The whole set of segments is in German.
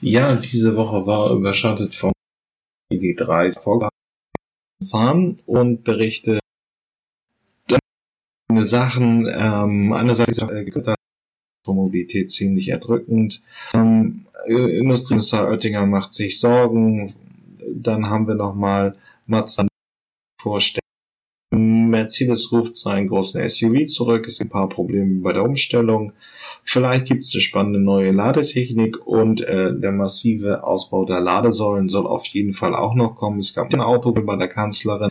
Ja, diese Woche war überschattet vom ID3 vorgefahren und berichte Sachen, ähm, einerseits äh, Mobilität ziemlich erdrückend. Ähm, Industrieminister Oettinger macht sich Sorgen. Dann haben wir nochmal Mazda vorstellen. Mercedes ruft seinen großen SUV zurück. Es gibt ein paar Probleme bei der Umstellung. Vielleicht gibt es eine spannende neue Ladetechnik und äh, der massive Ausbau der Ladesäulen soll auf jeden Fall auch noch kommen. Es gab ein Auto bei der Kanzlerin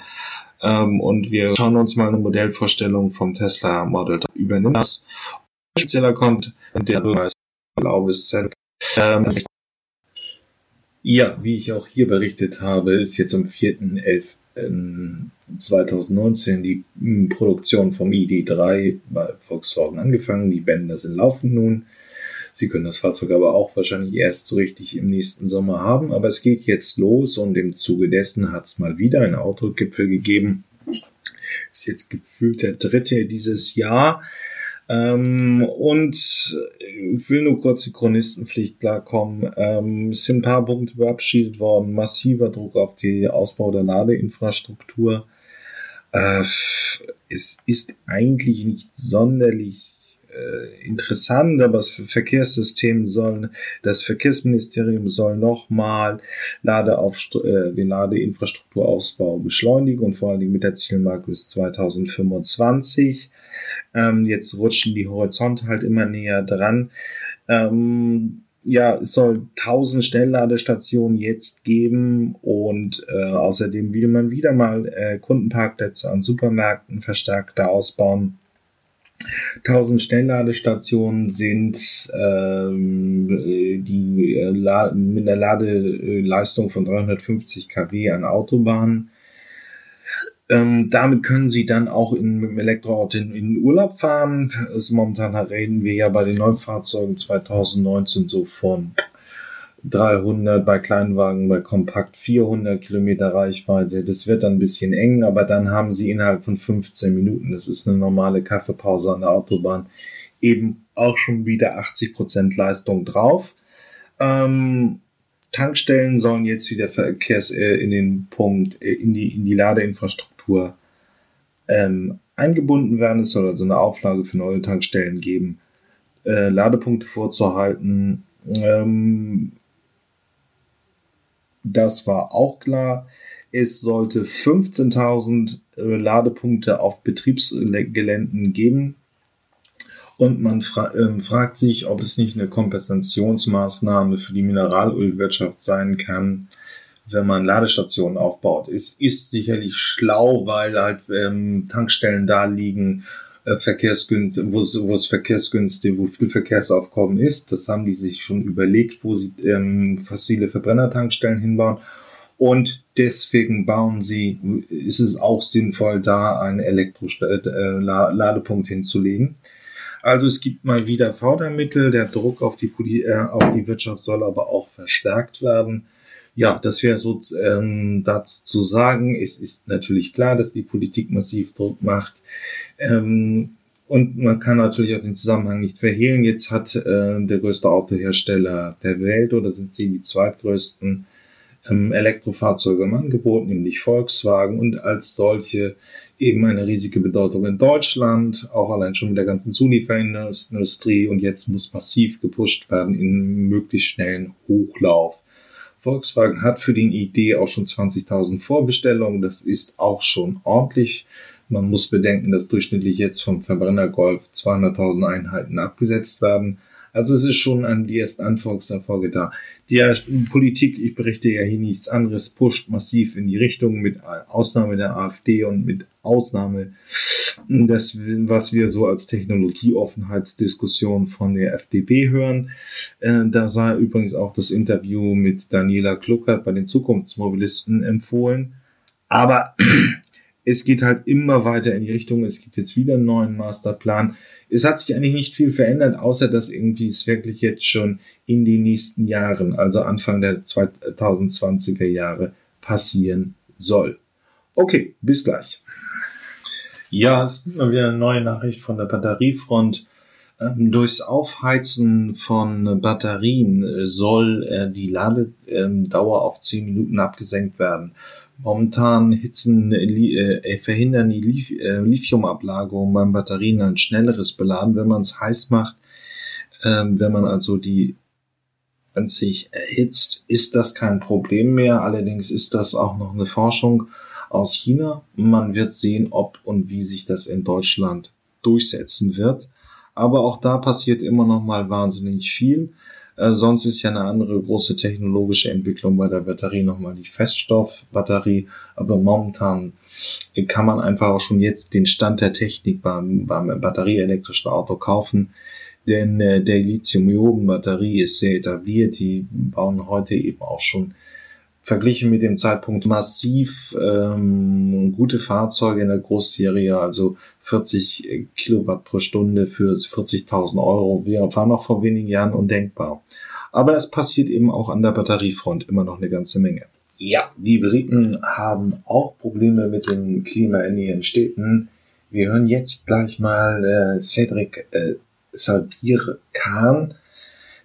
ähm, und wir schauen uns mal eine Modellvorstellung vom Tesla Model 3 übernimmt das. Spezieller kommt, der Bürgermeister Laubes ähm, ja, wie ich auch hier berichtet habe, ist jetzt am 4.11. 2019 die hm, Produktion vom ID3 bei Volkswagen angefangen. Die Bänder sind laufen nun. Sie können das Fahrzeug aber auch wahrscheinlich erst so richtig im nächsten Sommer haben. Aber es geht jetzt los und im Zuge dessen hat es mal wieder einen Autogipfel gegeben. Ist jetzt gefühlt der dritte dieses Jahr. Ähm, und ich will nur kurz die Chronistenpflicht klarkommen. Ähm, es sind ein paar Punkte verabschiedet worden. Massiver Druck auf die Ausbau der Ladeinfrastruktur. Äh, es ist eigentlich nicht sonderlich interessant, aber das Verkehrssystem soll, das Verkehrsministerium soll nochmal äh, den Ladeinfrastrukturausbau beschleunigen und vor allen Dingen mit der Zielmarke bis 2025. Ähm, jetzt rutschen die Horizonte halt immer näher dran. Ähm, ja, es soll 1000 Schnellladestationen jetzt geben und äh, außerdem will man wieder mal äh, Kundenparkplätze an Supermärkten verstärkter ausbauen. 1000 Schnellladestationen sind ähm, die äh, mit einer Ladeleistung von 350 kW an Autobahnen. Ähm, damit können Sie dann auch in, mit dem Elektroauto in, in Urlaub fahren. Also momentan reden wir ja bei den Neufahrzeugen 2019 so von 300, bei Kleinwagen, bei Kompakt 400 Kilometer Reichweite. Das wird dann ein bisschen eng, aber dann haben sie innerhalb von 15 Minuten, das ist eine normale Kaffeepause an der Autobahn, eben auch schon wieder 80 Prozent Leistung drauf. Ähm, Tankstellen sollen jetzt wieder Verkehrs äh, in den Punkt, äh, in die, in die Ladeinfrastruktur ähm, eingebunden werden. Es soll also eine Auflage für neue Tankstellen geben, äh, Ladepunkte vorzuhalten. Ähm, das war auch klar. Es sollte 15.000 äh, Ladepunkte auf Betriebsgeländen geben. Und man fra äh, fragt sich, ob es nicht eine Kompensationsmaßnahme für die Mineralölwirtschaft sein kann, wenn man Ladestationen aufbaut. Es ist sicherlich schlau, weil halt ähm, Tankstellen da liegen, äh, wo es, wo es verkehrsgünstig, wo viel Verkehrsaufkommen ist. Das haben die sich schon überlegt, wo sie ähm, fossile Verbrennertankstellen hinbauen. Und deswegen bauen sie, ist es auch sinnvoll, da einen Elektro-Ladepunkt äh, hinzulegen. Also es gibt mal wieder Fördermittel, der Druck auf die, äh, auf die Wirtschaft soll aber auch verstärkt werden. Ja, das wäre so ähm, dazu zu sagen. Es ist natürlich klar, dass die Politik massiv Druck macht. Ähm, und man kann natürlich auch den Zusammenhang nicht verhehlen. Jetzt hat äh, der größte Autohersteller der Welt oder sind sie die zweitgrößten ähm, Elektrofahrzeuge im Angebot, nämlich Volkswagen und als solche eben eine riesige Bedeutung in Deutschland, auch allein schon mit der ganzen Zulieferindustrie und jetzt muss massiv gepusht werden in möglichst schnellen Hochlauf. Volkswagen hat für die Idee auch schon 20.000 Vorbestellungen, das ist auch schon ordentlich. Man muss bedenken, dass durchschnittlich jetzt vom Verbrenner Golf 200.000 Einheiten abgesetzt werden. Also es ist schon an die ersten Anforderungserfolge da. Die Politik, ich berichte ja hier nichts anderes, pusht massiv in die Richtung mit Ausnahme der AfD und mit Ausnahme das, was wir so als Technologieoffenheitsdiskussion von der FDP hören. Äh, da sei übrigens auch das Interview mit Daniela Kluckert bei den Zukunftsmobilisten empfohlen. Aber es geht halt immer weiter in die Richtung, es gibt jetzt wieder einen neuen Masterplan. Es hat sich eigentlich nicht viel verändert, außer dass irgendwie es wirklich jetzt schon in den nächsten Jahren, also Anfang der 2020er Jahre, passieren soll. Okay, bis gleich. Ja, es gibt mal wieder eine neue Nachricht von der Batteriefront. Ähm, durchs Aufheizen von Batterien äh, soll äh, die Ladedauer auf 10 Minuten abgesenkt werden. Momentan hitzen, äh, äh, verhindern die Lith äh, Lithiumablagerungen beim Batterien ein schnelleres Beladen, wenn man es heiß macht. Ähm, wenn man also die an sich erhitzt, ist das kein Problem mehr. Allerdings ist das auch noch eine Forschung aus China. Man wird sehen, ob und wie sich das in Deutschland durchsetzen wird. Aber auch da passiert immer noch mal wahnsinnig viel. Äh, sonst ist ja eine andere große technologische Entwicklung bei der Batterie nochmal die Feststoffbatterie. Aber momentan kann man einfach auch schon jetzt den Stand der Technik beim, beim batterieelektrischen Auto kaufen. Denn äh, der Lithium-Ionen-Batterie ist sehr etabliert. Die bauen heute eben auch schon verglichen mit dem Zeitpunkt massiv ähm, gute Fahrzeuge in der Großserie, also 40 Kilowatt pro Stunde für 40.000 Euro. Wir waren noch vor wenigen Jahren undenkbar. Aber es passiert eben auch an der Batteriefront immer noch eine ganze Menge. Ja, die Briten haben auch Probleme mit dem Klima in ihren Städten. Wir hören jetzt gleich mal äh, Cedric äh, Sabir Khan,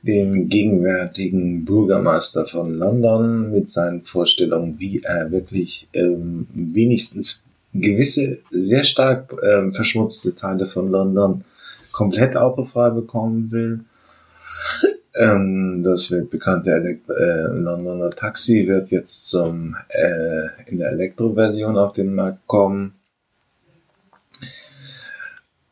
den gegenwärtigen Bürgermeister von London mit seinen Vorstellungen, wie er wirklich ähm, wenigstens gewisse sehr stark ähm, verschmutzte Teile von London komplett autofrei bekommen will. ähm, das wird bekannte Elekt äh, Londoner Taxi wird jetzt zum äh, in der Elektroversion auf den Markt kommen.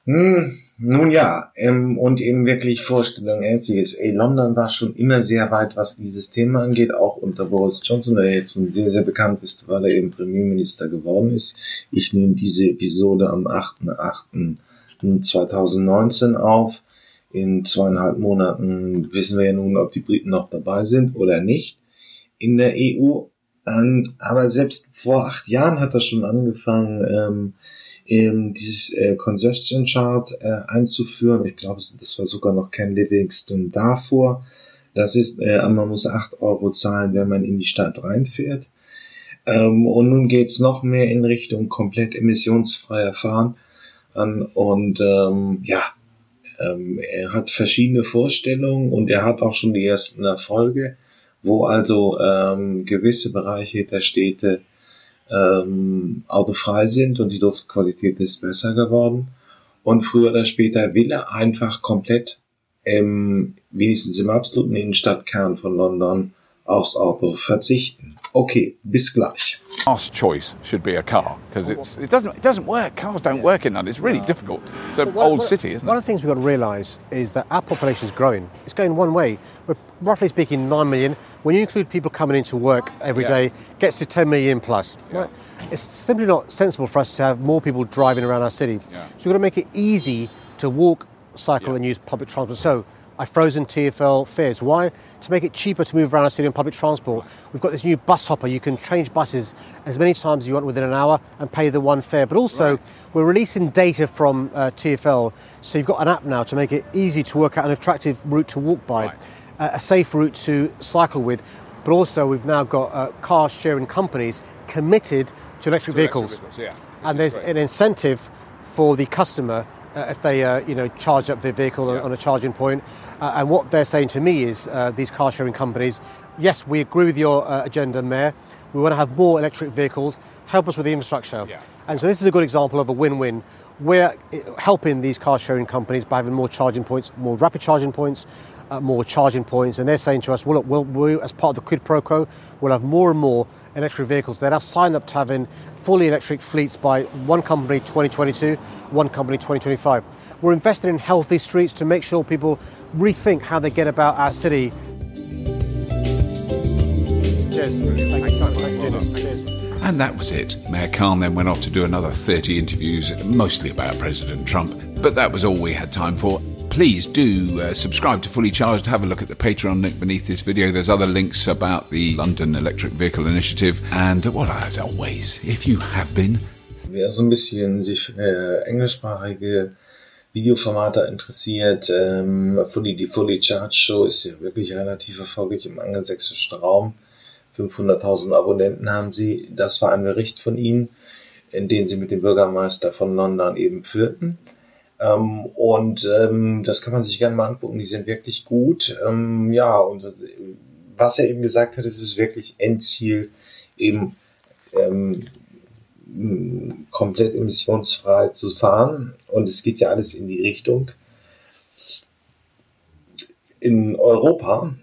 Hm, nun ja, ähm, und eben wirklich Vorstellung einziges. London war schon immer sehr weit, was dieses Thema angeht, auch unter Boris Johnson, der jetzt sehr, sehr bekannt ist, weil er eben Premierminister geworden ist. Ich nehme diese Episode am 8.8.2019 auf. In zweieinhalb Monaten wissen wir ja nun, ob die Briten noch dabei sind oder nicht in der EU. Ähm, aber selbst vor acht Jahren hat er schon angefangen, ähm, ähm, dieses äh, Congestion Chart äh, einzuführen. Ich glaube, das war sogar noch Ken Livingston davor. Das ist, äh, man muss acht Euro zahlen, wenn man in die Stadt reinfährt. Ähm, und nun geht's noch mehr in Richtung komplett emissionsfreier Fahren. An, und ähm, ja, ähm, er hat verschiedene Vorstellungen und er hat auch schon die ersten Erfolge, wo also ähm, gewisse Bereiche der Städte ähm, autofrei sind und die Luftqualität ist besser geworden. Und früher oder später will er einfach komplett, ähm, wenigstens im absoluten Innenstadtkern von London, aufs Auto verzichten. Okay, bis gleich. Last choice should be a car because oh, it doesn't it doesn't work. Cars don't work in London. It's really difficult. It's an old city, isn't it? One of the things we've got to realise is that our population is growing. It's going one way. We're roughly speaking nine million. When you include people coming into work every yeah. day, gets to 10 million plus. Yeah. Right? It's simply not sensible for us to have more people driving around our city. Yeah. So we've got to make it easy to walk, cycle, and use public transport. So I've frozen TFL fares. Why? To make it cheaper to move around our city on public transport. We've got this new bus hopper. You can change buses as many times as you want within an hour and pay the one fare. But also, right. we're releasing data from uh, TFL. So you've got an app now to make it easy to work out an attractive route to walk by. Right a safe route to cycle with, but also we've now got uh, car sharing companies committed to electric to vehicles. Electric vehicles yeah, and there's great. an incentive for the customer uh, if they uh, you know charge up their vehicle yeah. on, a charging point. Uh, and what they're saying to me is uh, these car sharing companies, yes, we agree with your uh, agenda, Mayor. We want to have more electric vehicles. Help us with the infrastructure. Yeah. And so this is a good example of a win-win. We're helping these car sharing companies by having more charging points, more rapid charging points, uh, more charging points, and they're saying to us, well, look, we'll, we, as part of the quid pro quo, we'll have more and more electric vehicles. They're now signed up to having fully electric fleets by one company 2022, one company 2025. We're investing in healthy streets to make sure people rethink how they get about our city. And that was it. Mayor Khan then went off to do another 30 interviews, mostly about President Trump. But that was all we had time for please do uh, subscribe to Fully Charged. Have a look at the Patreon link beneath this video. There's other links about the London Electric Vehicle Initiative. And well, as always, if you have been. Wer so ein bisschen sich äh, englischsprachige Videoformate interessiert, ähm, Fully, die Fully Charged Show ist ja wirklich relativ erfolgreich im angelsächsischen Raum. 500.000 Abonnenten haben sie. Das war ein Bericht von ihnen, in den sie mit dem Bürgermeister von London eben führten. Ähm, und ähm, das kann man sich gerne mal angucken. Die sind wirklich gut. Ähm, ja, und was er eben gesagt hat, ist es wirklich Endziel, eben ähm, komplett emissionsfrei zu fahren. Und es geht ja alles in die Richtung. In Europa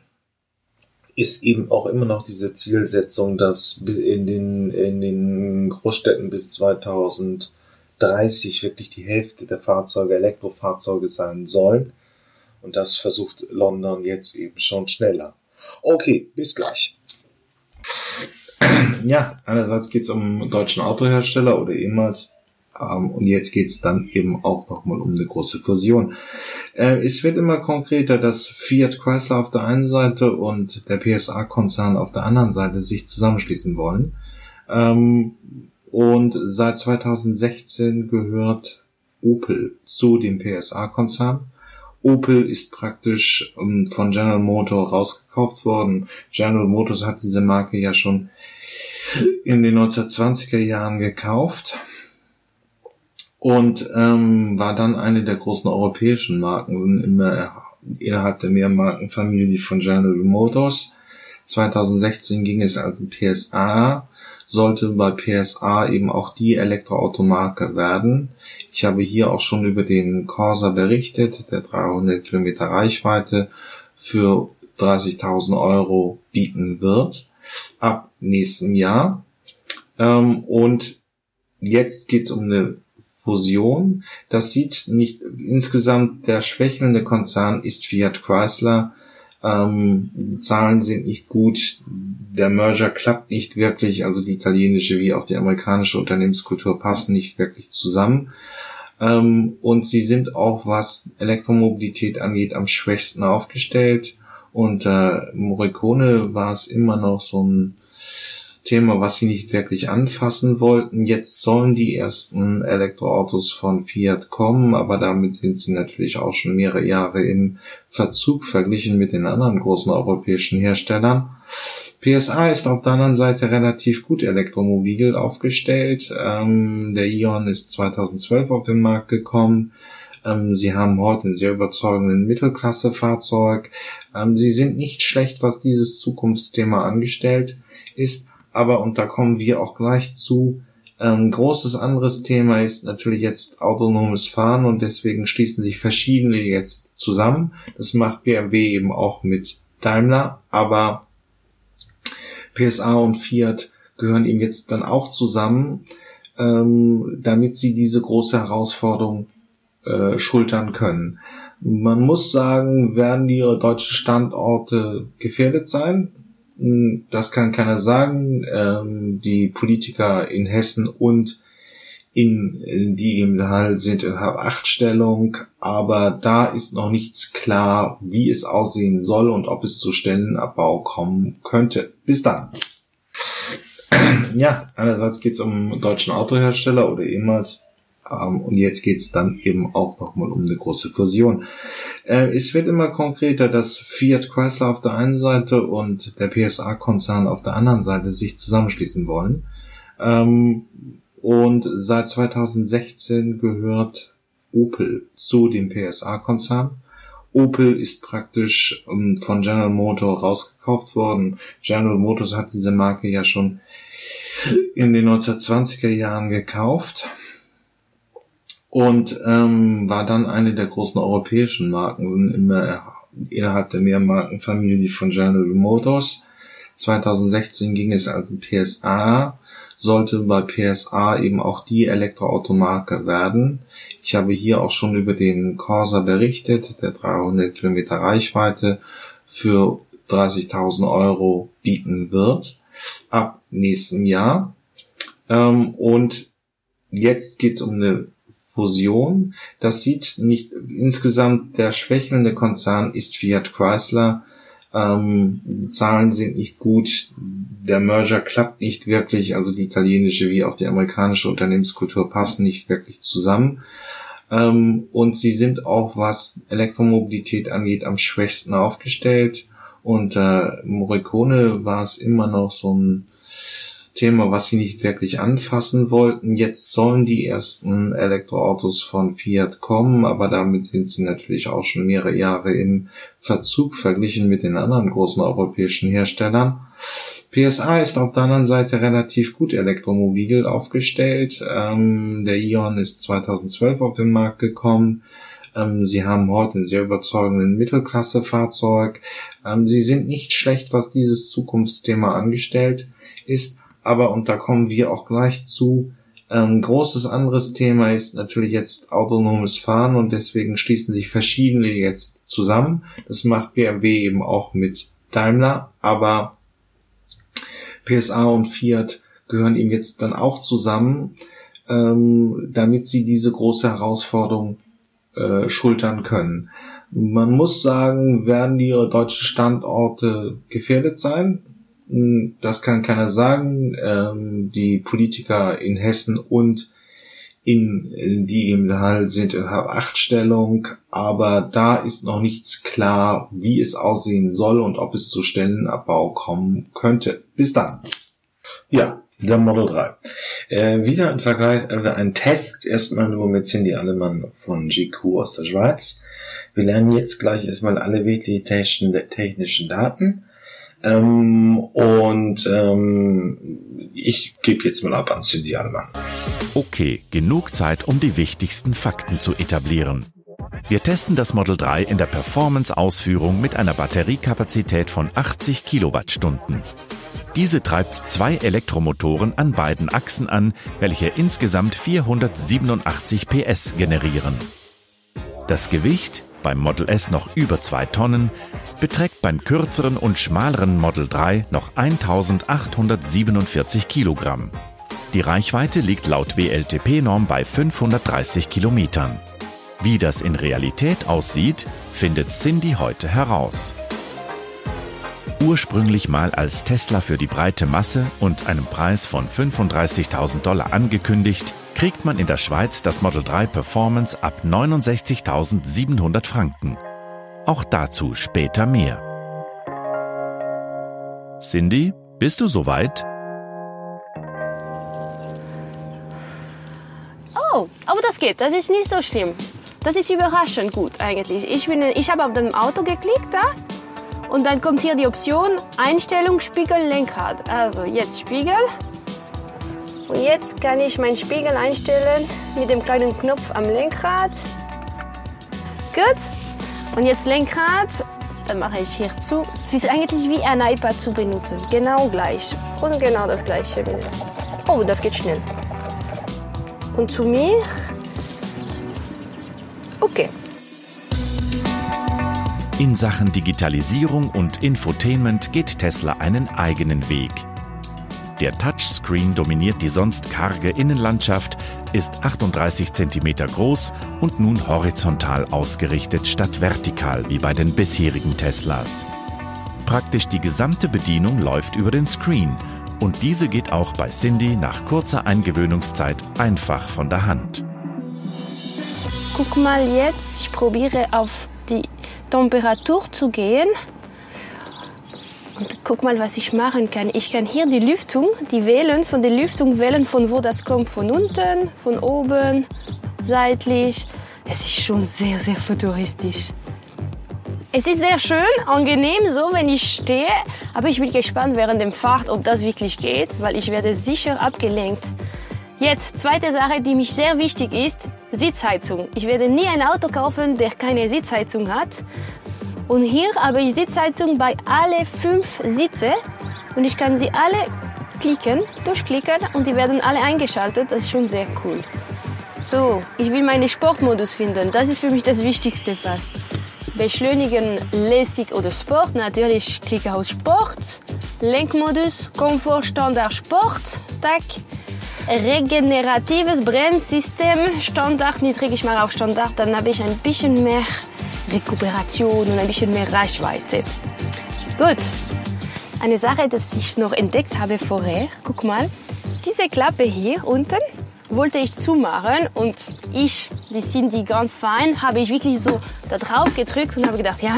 ist eben auch immer noch diese Zielsetzung, dass in den, in den Großstädten bis 2030 wirklich die Hälfte der Fahrzeuge Elektrofahrzeuge sein sollen. Und das versucht London jetzt eben schon schneller. Okay, bis gleich. Ja, einerseits geht es um deutschen Autohersteller oder ehemals ähm, und jetzt geht es dann eben auch nochmal um eine große Fusion. Äh, es wird immer konkreter, dass Fiat Chrysler auf der einen Seite und der PSA-Konzern auf der anderen Seite sich zusammenschließen wollen. Ähm, und seit 2016 gehört Opel zu dem PSA-Konzern. Opel ist praktisch ähm, von General Motors rausgekauft worden. General Motors hat diese Marke ja schon in den 1920er Jahren gekauft und ähm, war dann eine der großen europäischen Marken immer innerhalb der Mehrmarkenfamilie von General Motors. 2016 ging es als PSA, sollte bei PSA eben auch die Elektroautomarke werden. Ich habe hier auch schon über den Corsa berichtet, der 300 Kilometer Reichweite für 30.000 Euro bieten wird ab nächstem Jahr. Ähm, und jetzt geht es um eine Fusion. Das sieht nicht insgesamt der schwächelnde Konzern ist Fiat Chrysler. Ähm, die Zahlen sind nicht gut. Der Merger klappt nicht wirklich. Also die italienische wie auch die amerikanische Unternehmenskultur passen nicht wirklich zusammen. Ähm, und sie sind auch, was Elektromobilität angeht, am schwächsten aufgestellt. Unter äh, Morricone war es immer noch so ein Thema, was sie nicht wirklich anfassen wollten. Jetzt sollen die ersten Elektroautos von Fiat kommen, aber damit sind sie natürlich auch schon mehrere Jahre im Verzug verglichen mit den anderen großen europäischen Herstellern. PSA ist auf der anderen Seite relativ gut elektromobil aufgestellt. Ähm, der Ion ist 2012 auf den Markt gekommen. Ähm, sie haben heute einen sehr überzeugenden Mittelklassefahrzeug. Ähm, sie sind nicht schlecht, was dieses Zukunftsthema angestellt ist aber, und da kommen wir auch gleich zu, ähm, großes anderes Thema ist natürlich jetzt autonomes Fahren und deswegen schließen sich verschiedene jetzt zusammen. Das macht BMW eben auch mit Daimler, aber PSA und Fiat gehören eben jetzt dann auch zusammen, ähm, damit sie diese große Herausforderung äh, schultern können. Man muss sagen, werden die deutschen Standorte gefährdet sein. Hm, das kann keiner sagen. Ähm, die Politiker in Hessen und in die im Saal sind in Achtstellung, aber da ist noch nichts klar, wie es aussehen soll und ob es zu Stellenabbau kommen könnte. Bis dann. Ja, einerseits geht es um deutschen Autohersteller oder ehemals und jetzt geht's dann eben auch nochmal um eine große Fusion. Äh, es wird immer konkreter, dass Fiat Chrysler auf der einen Seite und der PSA-Konzern auf der anderen Seite sich zusammenschließen wollen. Ähm, und seit 2016 gehört Opel zu dem PSA-Konzern. Opel ist praktisch ähm, von General Motors rausgekauft worden. General Motors hat diese Marke ja schon in den 1920er Jahren gekauft und ähm, war dann eine der großen europäischen Marken immer innerhalb der Mehrmarkenfamilie von General Motors. 2016 ging es als PSA, sollte bei PSA eben auch die Elektroautomarke werden. Ich habe hier auch schon über den Corsa berichtet, der 300 Kilometer Reichweite für 30.000 Euro bieten wird ab nächstem Jahr. Ähm, und jetzt geht es um eine Fusion. Das sieht nicht insgesamt der schwächelnde Konzern ist Fiat Chrysler. Ähm, die Zahlen sind nicht gut. Der Merger klappt nicht wirklich. Also die italienische wie auch die amerikanische Unternehmenskultur passen nicht wirklich zusammen. Ähm, und sie sind auch, was Elektromobilität angeht, am schwächsten aufgestellt. Unter Morricone war es immer noch so ein Thema, was sie nicht wirklich anfassen wollten. Jetzt sollen die ersten Elektroautos von Fiat kommen, aber damit sind sie natürlich auch schon mehrere Jahre im Verzug verglichen mit den anderen großen europäischen Herstellern. PSA ist auf der anderen Seite relativ gut elektromobil aufgestellt. Ähm, der Ion ist 2012 auf den Markt gekommen. Ähm, sie haben heute einen sehr überzeugenden Mittelklasse-Fahrzeug. Ähm, sie sind nicht schlecht, was dieses Zukunftsthema angestellt ist, aber, und da kommen wir auch gleich zu, ähm, großes anderes Thema ist natürlich jetzt autonomes Fahren und deswegen schließen sich verschiedene jetzt zusammen. Das macht BMW eben auch mit Daimler, aber PSA und Fiat gehören ihm jetzt dann auch zusammen, ähm, damit sie diese große Herausforderung äh, schultern können. Man muss sagen, werden die deutschen Standorte gefährdet sein? Das kann keiner sagen. Ähm, die Politiker in Hessen und in, die im Saal sind in Achtstellung, aber da ist noch nichts klar, wie es aussehen soll und ob es zu Stellenabbau kommen könnte. Bis dann. Ja, der Model 3. Äh, wieder ein Vergleich, äh, ein Test, erstmal nur mit Cindy Allemann von GQ aus der Schweiz. Wir lernen jetzt gleich erstmal alle wirklich technischen Daten. Ähm, und ähm, ich gebe jetzt mal ab an Cindy Allemann. Okay, genug Zeit, um die wichtigsten Fakten zu etablieren. Wir testen das Model 3 in der Performance-Ausführung mit einer Batteriekapazität von 80 Kilowattstunden. Diese treibt zwei Elektromotoren an beiden Achsen an, welche insgesamt 487 PS generieren. Das Gewicht, beim Model S noch über 2 Tonnen, beträgt beim kürzeren und schmaleren Model 3 noch 1847 Kilogramm. Die Reichweite liegt laut WLTP-Norm bei 530 Kilometern. Wie das in Realität aussieht, findet Cindy heute heraus. Ursprünglich mal als Tesla für die breite Masse und einem Preis von 35.000 Dollar angekündigt, kriegt man in der Schweiz das Model 3 Performance ab 69.700 Franken. Auch dazu später mehr. Cindy, bist du soweit? Oh, aber das geht, das ist nicht so schlimm. Das ist überraschend gut eigentlich. Ich, ich habe auf dem Auto geklickt da und dann kommt hier die Option Einstellung Spiegel Lenkrad. Also jetzt Spiegel. Und jetzt kann ich meinen Spiegel einstellen mit dem kleinen Knopf am Lenkrad. Gut. Und jetzt Lenkrad. Dann mache ich hier zu. Es ist eigentlich wie ein iPad zu benutzen. Genau gleich. Und genau das gleiche. Oh, das geht schnell. Und zu mir. Okay. In Sachen Digitalisierung und Infotainment geht Tesla einen eigenen Weg. Der Touchscreen dominiert die sonst karge Innenlandschaft, ist 38 cm groß und nun horizontal ausgerichtet statt vertikal wie bei den bisherigen Teslas. Praktisch die gesamte Bedienung läuft über den Screen und diese geht auch bei Cindy nach kurzer Eingewöhnungszeit einfach von der Hand. Guck mal jetzt, ich probiere auf die Temperatur zu gehen. Und guck mal, was ich machen kann. Ich kann hier die Lüftung, die wählen, von der Lüftung wählen, von wo das kommt. Von unten, von oben, seitlich. Es ist schon sehr, sehr futuristisch. Es ist sehr schön, angenehm so, wenn ich stehe. Aber ich bin gespannt während dem Fahrt, ob das wirklich geht, weil ich werde sicher abgelenkt. Jetzt, zweite Sache, die mich sehr wichtig ist, Sitzheizung. Ich werde nie ein Auto kaufen, der keine Sitzheizung hat. Und hier habe ich Sitzheizung bei alle fünf Sitze und ich kann sie alle klicken, durchklicken und die werden alle eingeschaltet. Das ist schon sehr cool. So, ich will meinen Sportmodus finden. Das ist für mich das Wichtigste fast. Beschleunigen, lässig oder Sport. Natürlich klicke aus Sport. Lenkmodus, Komfort, Standard, Sport. Tack regeneratives Bremssystem. Standard, niedrig, ich mache auf Standard, dann habe ich ein bisschen mehr Rekuperation und ein bisschen mehr Reichweite. Gut. Eine Sache, die ich noch entdeckt habe vorher, guck mal, diese Klappe hier unten wollte ich zumachen und ich, die sind die ganz fein, habe ich wirklich so da drauf gedrückt und habe gedacht, ja,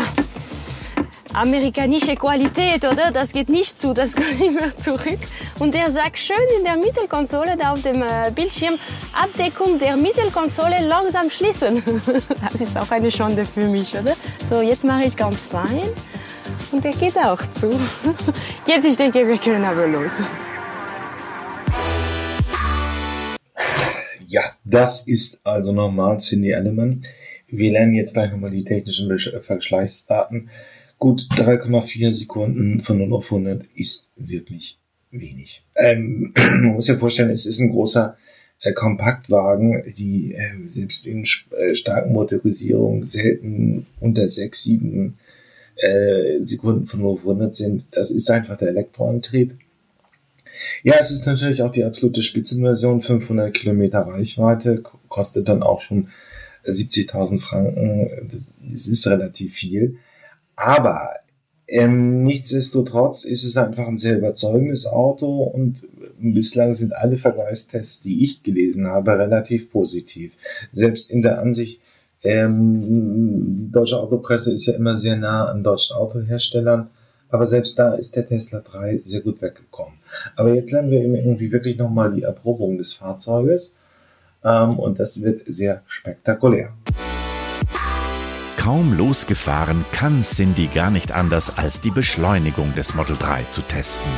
amerikanische Qualität, oder? Das geht nicht zu, das kommt immer zurück. Und der sagt schön in der Mittelkonsole, da auf dem äh, Bildschirm, Abdeckung der Mittelkonsole langsam schließen. Das ist auch eine Schande für mich, oder? So, jetzt mache ich ganz fein. Und der geht auch zu. Jetzt, ich denke, wir können aber los. Ja, das ist also normal Cindy Allemann. Wir lernen jetzt gleich nochmal die technischen Verschleißdaten. Gut, 3,4 Sekunden von 0 auf 100 ist wirklich wenig. Ähm, man muss ja vorstellen, es ist ein großer äh, Kompaktwagen, die äh, selbst in äh, starken Motorisierungen selten unter 6, 7 äh, Sekunden von 0 auf 100 sind. Das ist einfach der Elektroantrieb. Ja, es ist natürlich auch die absolute Spitzenversion, 500 Kilometer Reichweite, kostet dann auch schon 70.000 Franken. Das ist relativ viel. Aber ähm, nichtsdestotrotz ist es einfach ein sehr überzeugendes Auto und bislang sind alle Vergleichstests, die ich gelesen habe, relativ positiv. Selbst in der Ansicht, ähm, die deutsche Autopresse ist ja immer sehr nah an deutschen Autoherstellern, aber selbst da ist der Tesla 3 sehr gut weggekommen. Aber jetzt lernen wir eben irgendwie wirklich nochmal die Erprobung des Fahrzeuges ähm, und das wird sehr spektakulär. Kaum losgefahren kann Cindy gar nicht anders, als die Beschleunigung des Model 3 zu testen.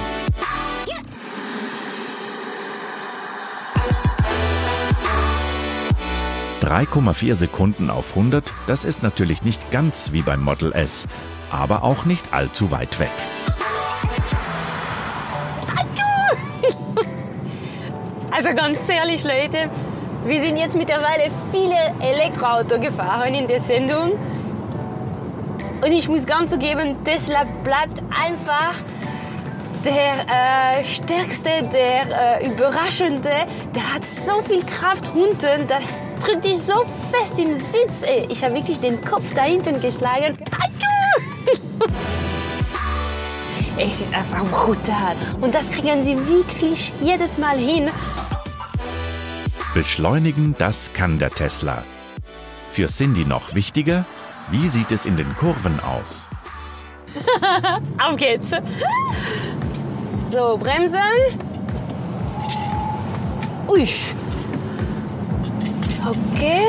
...3,4 Sekunden auf 100, das ist natürlich nicht ganz wie beim Model S, aber auch nicht allzu weit weg. Also ganz ehrlich, Leute, wir sind jetzt mittlerweile viele Elektroautos gefahren in der Sendung. Und ich muss ganz zugeben, Tesla bleibt einfach der äh, stärkste, der äh, überraschende. Der hat so viel Kraft unten, das drückt dich so fest im Sitz. Ey. Ich habe wirklich den Kopf da hinten geschlagen. es ist einfach brutal. Und das kriegen sie wirklich jedes Mal hin. Beschleunigen, das kann der Tesla. Für Cindy noch wichtiger, wie sieht es in den Kurven aus? Auf geht's. So, bremsen. Ui. Okay.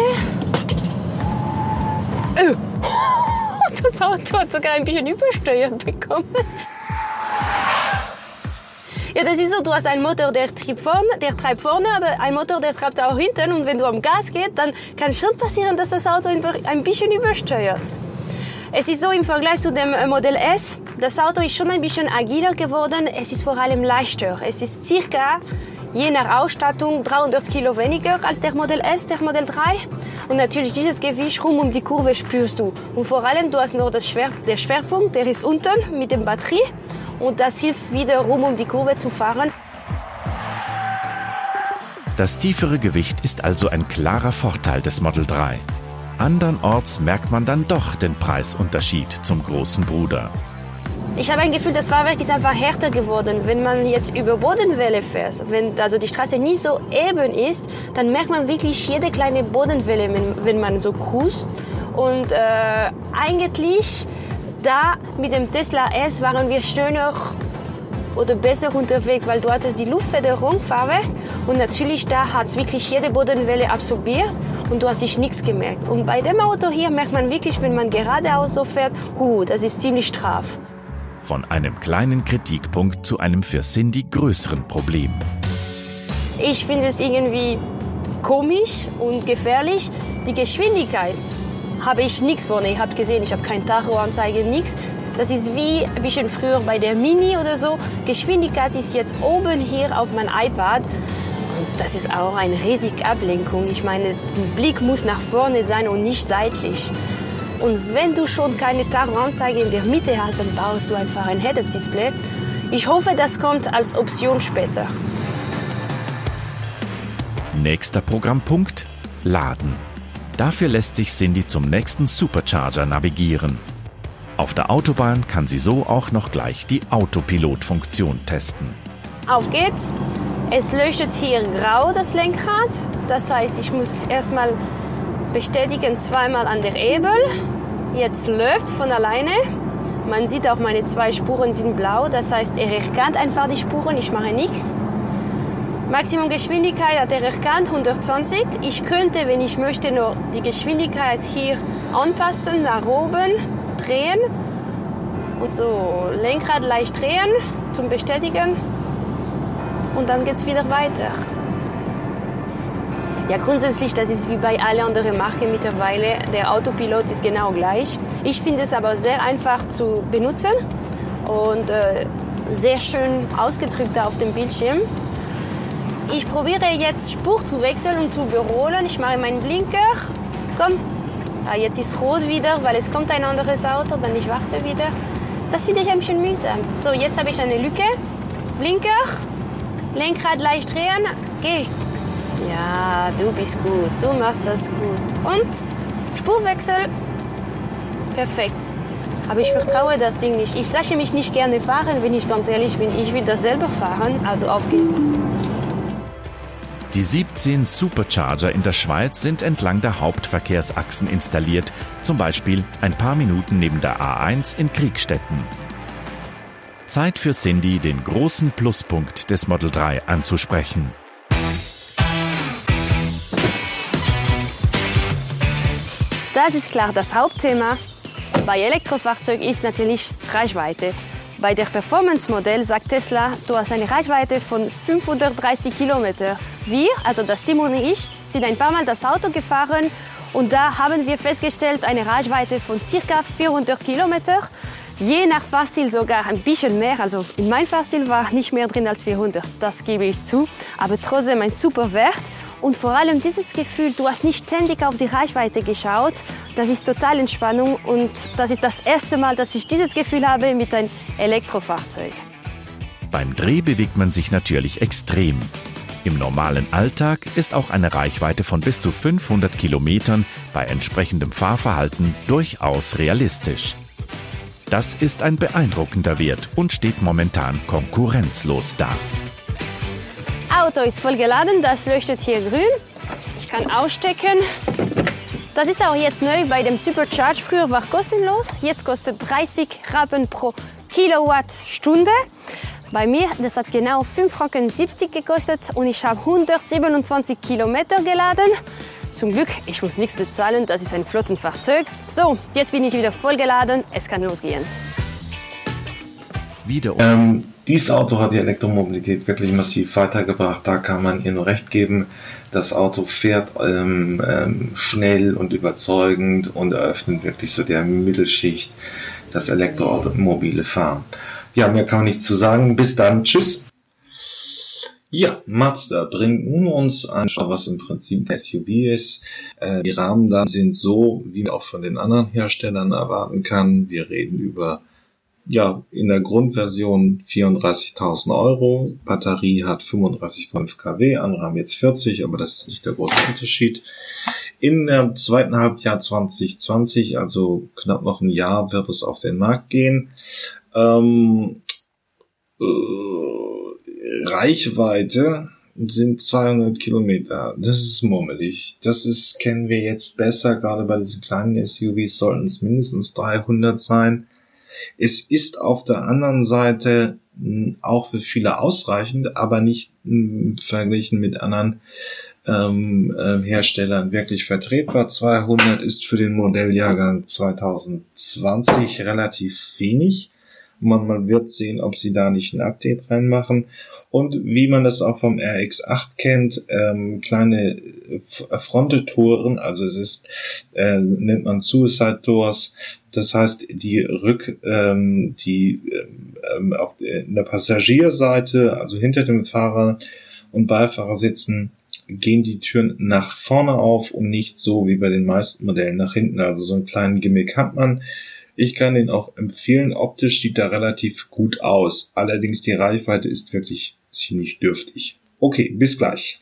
Oh. Das Auto hat sogar ein bisschen übersteuert bekommen. Ja, das ist so, du hast einen Motor, der treibt vorne, der treibt vorne, aber ein Motor, der treibt auch hinten. Und wenn du am Gas gehst, dann kann schon passieren, dass das Auto ein bisschen übersteuert. Es ist so im Vergleich zu dem äh, Modell S, das Auto ist schon ein bisschen agiler geworden. Es ist vor allem leichter. Es ist circa je nach Ausstattung 300 Kilo weniger als der Modell S, der Modell 3. Und natürlich dieses Gewicht rum um die Kurve spürst du. Und vor allem, du hast nur das Schwer, der Schwerpunkt, der ist unten mit der Batterie und das hilft wiederum, um die Kurve zu fahren. Das tiefere Gewicht ist also ein klarer Vorteil des Model 3. Andernorts merkt man dann doch den Preisunterschied zum großen Bruder. Ich habe ein Gefühl, das Fahrwerk ist einfach härter geworden. Wenn man jetzt über Bodenwelle fährt, wenn also die Straße nicht so eben ist, dann merkt man wirklich jede kleine Bodenwelle, wenn, wenn man so cruist. Und äh, eigentlich da mit dem Tesla S waren wir schöner oder besser unterwegs, weil dort ist die Luftfederung Fahrwerk und natürlich da hat es wirklich jede Bodenwelle absorbiert und du hast dich nichts gemerkt. Und bei dem Auto hier merkt man wirklich, wenn man geradeaus so fährt, huh, das ist ziemlich straff. Von einem kleinen Kritikpunkt zu einem für Cindy größeren Problem. Ich finde es irgendwie komisch und gefährlich, die Geschwindigkeit habe ich nichts vorne. Ihr habt gesehen, ich habe keine Tachoanzeige, nichts. Das ist wie ein bisschen früher bei der Mini oder so. Geschwindigkeit ist jetzt oben hier auf mein iPad. Und das ist auch eine riesige Ablenkung. Ich meine, der Blick muss nach vorne sein und nicht seitlich. Und wenn du schon keine Tachoanzeige in der Mitte hast, dann baust du einfach ein Head-Up-Display. Ich hoffe, das kommt als Option später. Nächster Programmpunkt: Laden. Dafür lässt sich Cindy zum nächsten Supercharger navigieren. Auf der Autobahn kann sie so auch noch gleich die Autopilot-Funktion testen. Auf geht's! Es leuchtet hier grau das Lenkrad. Das heißt, ich muss erstmal bestätigen zweimal an der Ebel. Jetzt läuft von alleine. Man sieht auch, meine zwei Spuren sind blau. Das heißt, er erkannt einfach die Spuren. Ich mache nichts. Maximumgeschwindigkeit hat er erkannt, 120. Ich könnte, wenn ich möchte, nur die Geschwindigkeit hier anpassen, nach oben drehen und so Lenkrad leicht drehen zum Bestätigen und dann geht es wieder weiter. Ja, grundsätzlich, das ist wie bei allen anderen Marken mittlerweile. Der Autopilot ist genau gleich. Ich finde es aber sehr einfach zu benutzen und äh, sehr schön ausgedrückt auf dem Bildschirm. Ich probiere jetzt Spur zu wechseln und zu überholen. Ich mache meinen Blinker. Komm. Ah, jetzt ist rot wieder, weil es kommt ein anderes Auto. Dann ich warte wieder. Das finde ich ein bisschen mühsam. So, jetzt habe ich eine Lücke. Blinker. Lenkrad leicht drehen. Geh. Ja, du bist gut. Du machst das gut. Und Spurwechsel. Perfekt. Aber ich vertraue das Ding nicht. Ich lasse mich nicht gerne fahren, wenn ich ganz ehrlich bin. Ich will das selber fahren. Also auf geht's. Die 17 Supercharger in der Schweiz sind entlang der Hauptverkehrsachsen installiert, zum Beispiel ein paar Minuten neben der A1 in Kriegstetten. Zeit für Cindy, den großen Pluspunkt des Model 3 anzusprechen. Das ist klar das Hauptthema. Bei Elektrofahrzeugen ist natürlich Reichweite. Bei der Performance-Modell sagt Tesla, du hast eine Reichweite von 530 Kilometer. Wir, also das Team und ich, sind ein paar Mal das Auto gefahren und da haben wir festgestellt, eine Reichweite von ca. 400 Kilometer. Je nach Fahrstil sogar ein bisschen mehr. Also in meinem Fahrstil war nicht mehr drin als 400, das gebe ich zu. Aber trotzdem ein super Wert. Und vor allem dieses Gefühl, du hast nicht ständig auf die Reichweite geschaut, das ist total Entspannung und das ist das erste Mal, dass ich dieses Gefühl habe mit einem Elektrofahrzeug. Beim Dreh bewegt man sich natürlich extrem. Im normalen Alltag ist auch eine Reichweite von bis zu 500 Kilometern bei entsprechendem Fahrverhalten durchaus realistisch. Das ist ein beeindruckender Wert und steht momentan konkurrenzlos da. Auto ist voll geladen, das leuchtet hier grün. Ich kann ausstecken. Das ist auch jetzt neu bei dem Supercharge. Früher war kostenlos, jetzt kostet 30 Rappen pro Kilowattstunde. Bei mir, das hat genau 5,70 Franken gekostet und ich habe 127 Kilometer geladen. Zum Glück, ich muss nichts bezahlen, das ist ein Flottenfahrzeug. So, jetzt bin ich wieder voll geladen, es kann losgehen. Wieder. Ähm, dieses Auto hat die Elektromobilität wirklich massiv weitergebracht. Da kann man ihr nur recht geben. Das Auto fährt ähm, ähm, schnell und überzeugend und eröffnet wirklich so der Mittelschicht das elektromobile Fahren. Ja, mehr kann man nicht zu sagen. Bis dann. Tschüss. Ja, Mazda bringt nun uns ein, was im Prinzip SUV ist. Äh, die Rahmen dann sind so, wie man auch von den anderen Herstellern erwarten kann. Wir reden über ja, in der Grundversion 34.000 Euro. Batterie hat 35,5 kW, andere haben jetzt 40, aber das ist nicht der große Unterschied. In der zweiten Halbjahr 2020, also knapp noch ein Jahr, wird es auf den Markt gehen. Ähm, äh, Reichweite sind 200 Kilometer. Das ist mummelig. Das ist, kennen wir jetzt besser. Gerade bei diesen kleinen SUVs sollten es mindestens 300 sein. Es ist auf der anderen Seite hm, auch für viele ausreichend, aber nicht hm, verglichen mit anderen ähm, äh, Herstellern wirklich vertretbar. 200 ist für den Modelljahrgang 2020 relativ wenig. Man, man wird sehen, ob sie da nicht ein Update reinmachen. Und wie man das auch vom RX8 kennt, ähm, kleine äh, Frontetoren, also es ist, äh, nennt man Suicide Doors, das heißt die Rück, ähm, die ähm, auf der Passagierseite, also hinter dem Fahrer und Beifahrer sitzen, gehen die Türen nach vorne auf und nicht so wie bei den meisten Modellen nach hinten. Also so einen kleinen Gimmick hat man. Ich kann den auch empfehlen. Optisch sieht er relativ gut aus. Allerdings die Reichweite ist wirklich ziemlich dürftig. Okay, bis gleich.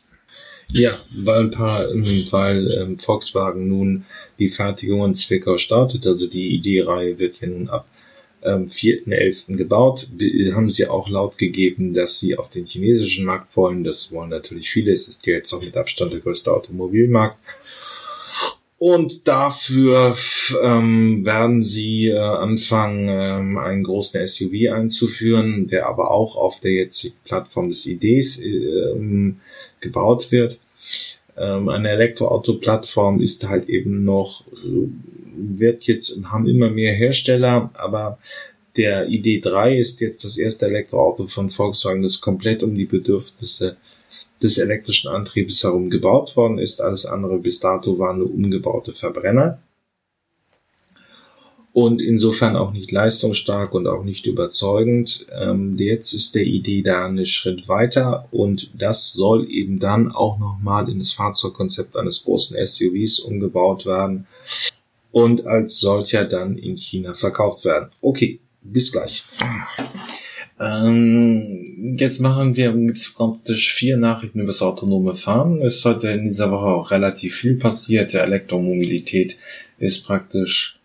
Ja, weil, ein paar, weil ähm, Volkswagen nun die Fertigung in Zwickau startet, also die ID-Reihe wird ja nun ab ähm, 4.11. gebaut. Haben sie auch laut gegeben, dass sie auf den chinesischen Markt wollen. Das wollen natürlich viele. Es ist ja jetzt auch mit Abstand der größte Automobilmarkt. Und dafür ähm, werden sie äh, anfangen, ähm, einen großen SUV einzuführen, der aber auch auf der jetzigen Plattform des IDs ähm, gebaut wird. Ähm, eine Elektroauto-Plattform ist halt eben noch, wird jetzt, haben immer mehr Hersteller, aber der ID3 ist jetzt das erste Elektroauto von Volkswagen, das komplett um die Bedürfnisse des elektrischen Antriebes herum gebaut worden ist. Alles andere bis dato waren nur umgebaute Verbrenner. Und insofern auch nicht leistungsstark und auch nicht überzeugend. Ähm, jetzt ist der Idee da einen Schritt weiter und das soll eben dann auch nochmal in das Fahrzeugkonzept eines großen SUVs umgebaut werden und als solcher dann in China verkauft werden. Okay, bis gleich. Ähm, jetzt machen wir jetzt praktisch vier Nachrichten über das autonome Fahren. Es ist heute in dieser Woche auch relativ viel passiert. Der Elektromobilität ist praktisch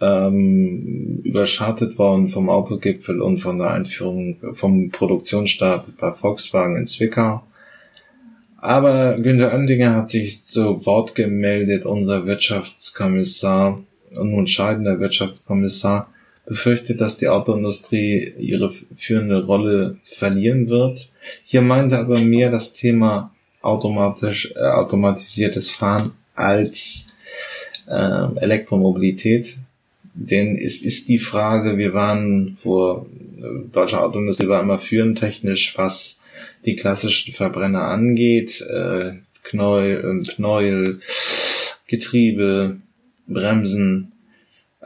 ähm, überschattet worden vom Autogipfel und von der Einführung vom Produktionsstart bei Volkswagen in Zwickau. Aber Günter Andinger hat sich zu Wort gemeldet, unser Wirtschaftskommissar nun scheidender Wirtschaftskommissar, befürchtet, dass die Autoindustrie ihre führende Rolle verlieren wird. Hier meinte aber mehr das Thema automatisch äh, automatisiertes Fahren als äh, Elektromobilität. Denn es ist die Frage, wir waren vor äh, deutscher Autoindustrie war immer führend technisch, was die klassischen Verbrenner angeht, äh, Knäuel, äh, Knäuel, Getriebe, Bremsen,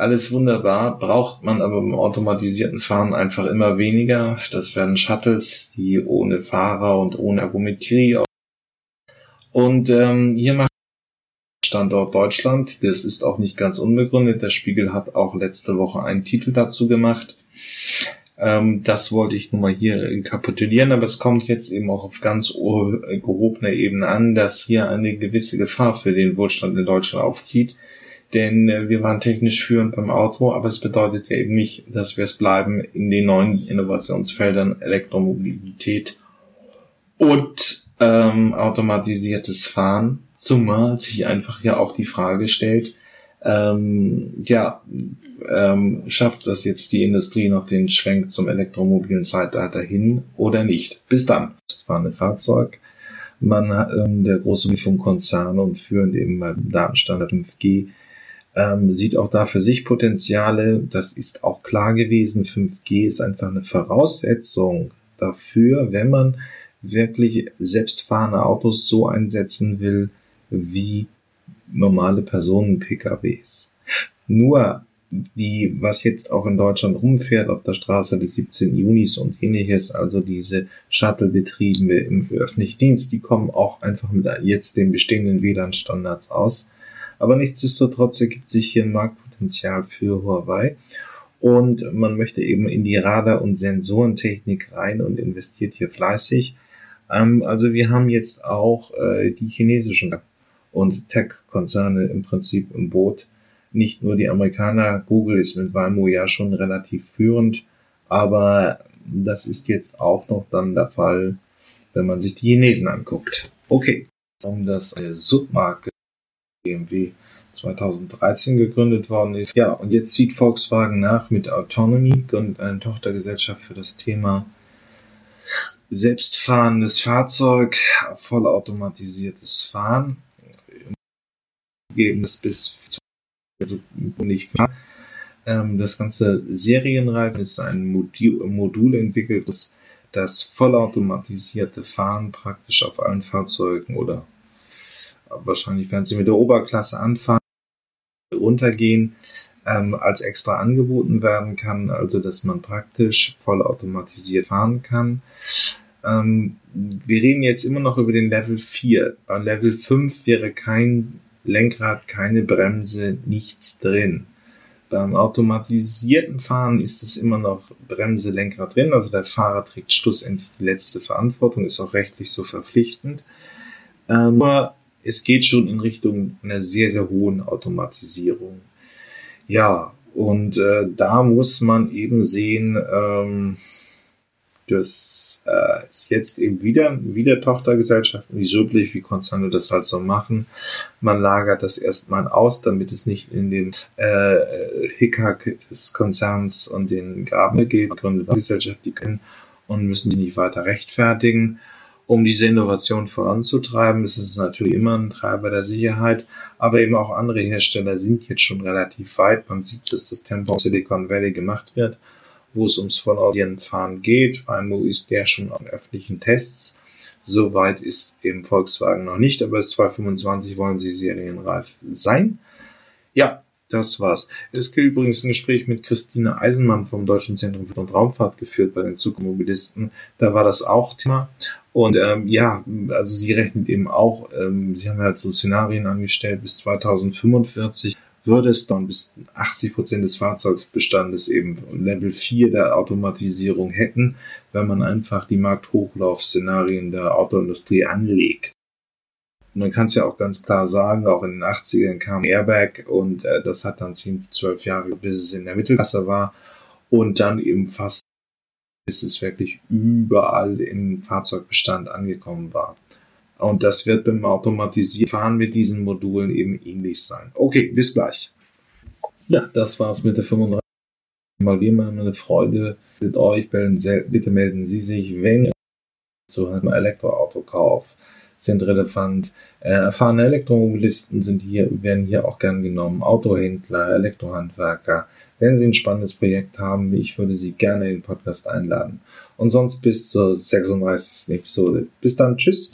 alles wunderbar, braucht man aber im automatisierten Fahren einfach immer weniger. Das werden Shuttles, die ohne Fahrer und ohne Ergometrie. Und ähm, hier macht Standort Deutschland. Das ist auch nicht ganz unbegründet. Der Spiegel hat auch letzte Woche einen Titel dazu gemacht. Ähm, das wollte ich nun mal hier kapitulieren, aber es kommt jetzt eben auch auf ganz gehobener Ebene an, dass hier eine gewisse Gefahr für den Wohlstand in Deutschland aufzieht denn äh, wir waren technisch führend beim Auto, aber es bedeutet ja eben nicht, dass wir es bleiben in den neuen Innovationsfeldern Elektromobilität und ähm, automatisiertes Fahren, zumal sich einfach ja auch die Frage stellt, ähm, ja, ähm, schafft das jetzt die Industrie noch den Schwenk zum elektromobilen Zeitalter hin oder nicht? Bis dann. Das war ein Fahrzeug. Man, ähm, der große Mobilfunkkonzern und führend eben beim Datenstandard 5G ähm, sieht auch da für sich Potenziale. Das ist auch klar gewesen. 5G ist einfach eine Voraussetzung dafür, wenn man wirklich selbstfahrende Autos so einsetzen will wie normale Personen-PKWs. Nur die, was jetzt auch in Deutschland rumfährt auf der Straße des 17 Junis und ähnliches, also diese Shuttle-Betriebe im öffentlichen Dienst, die kommen auch einfach mit jetzt den bestehenden WLAN-Standards aus. Aber nichtsdestotrotz ergibt sich hier ein Marktpotenzial für Huawei. Und man möchte eben in die Radar- und Sensorentechnik rein und investiert hier fleißig. Ähm, also wir haben jetzt auch äh, die chinesischen und Tech-Konzerne im Prinzip im Boot. Nicht nur die Amerikaner, Google ist mit Waymo ja schon relativ führend, aber das ist jetzt auch noch dann der Fall, wenn man sich die Chinesen anguckt. Okay, um das eine Submarke BMW 2013 gegründet worden ist. Ja, und jetzt zieht Volkswagen nach mit Autonomy, gründet eine Tochtergesellschaft für das Thema selbstfahrendes Fahrzeug, vollautomatisiertes Fahren. Geben es bis also nicht klar. Ähm, das ganze Serienreifen ist ein Modul, Modul entwickelt, das das vollautomatisierte Fahren praktisch auf allen Fahrzeugen oder wahrscheinlich werden sie mit der Oberklasse anfangen, runtergehen, ähm, als extra angeboten werden kann, also dass man praktisch vollautomatisiert fahren kann. Ähm, wir reden jetzt immer noch über den Level 4. Bei Level 5 wäre kein Lenkrad, keine Bremse, nichts drin. Beim automatisierten Fahren ist es immer noch Bremse, Lenkrad drin, also der Fahrer trägt schlussendlich die letzte Verantwortung, ist auch rechtlich so verpflichtend. Ähm, nur es geht schon in Richtung einer sehr, sehr hohen Automatisierung. Ja, und äh, da muss man eben sehen, ähm, das äh, ist jetzt eben wieder, wieder Tochtergesellschaften wie Jublicht, wie Konzerne das halt so machen. Man lagert das erstmal aus, damit es nicht in den äh, Hickhack des Konzerns und den Graben geht. Gründet eine Gesellschaft, die können und müssen die nicht weiter rechtfertigen. Um diese Innovation voranzutreiben, ist es natürlich immer ein Treiber der Sicherheit, aber eben auch andere Hersteller sind jetzt schon relativ weit. Man sieht, dass das Tempo Silicon Valley gemacht wird wo es ums Fahren geht. Waymo ist der schon an öffentlichen Tests. Soweit ist eben Volkswagen noch nicht, aber bis 2025 wollen sie serienreif sein. Ja, das war's. Es gibt übrigens ein Gespräch mit Christine Eisenmann vom Deutschen Zentrum für Raumfahrt geführt bei den Zugmobilisten. Da war das auch Thema. Und ähm, ja, also sie rechnet eben auch, ähm, sie haben halt so Szenarien angestellt bis 2045 würde es dann bis 80 Prozent des Fahrzeugbestandes eben Level 4 der Automatisierung hätten, wenn man einfach die Markthochlaufszenarien der Autoindustrie anlegt. Man kann es ja auch ganz klar sagen, auch in den 80ern kam Airbag und äh, das hat dann 10, 12 Jahre, bis es in der Mittelklasse war und dann eben fast bis es wirklich überall im Fahrzeugbestand angekommen war. Und das wird beim automatisierten Fahren mit diesen Modulen eben ähnlich sein. Okay, bis gleich. Ja, das war's mit der 35. Mal wie immer eine Freude mit euch. Bitte melden Sie sich, wenn zu einem Elektroautokauf sind relevant. Äh, erfahrene Elektromobilisten sind hier, werden hier auch gern genommen. Autohändler, Elektrohandwerker. Wenn Sie ein spannendes Projekt haben, ich würde Sie gerne in den Podcast einladen. Und sonst bis zur 36. Episode. Bis dann, tschüss.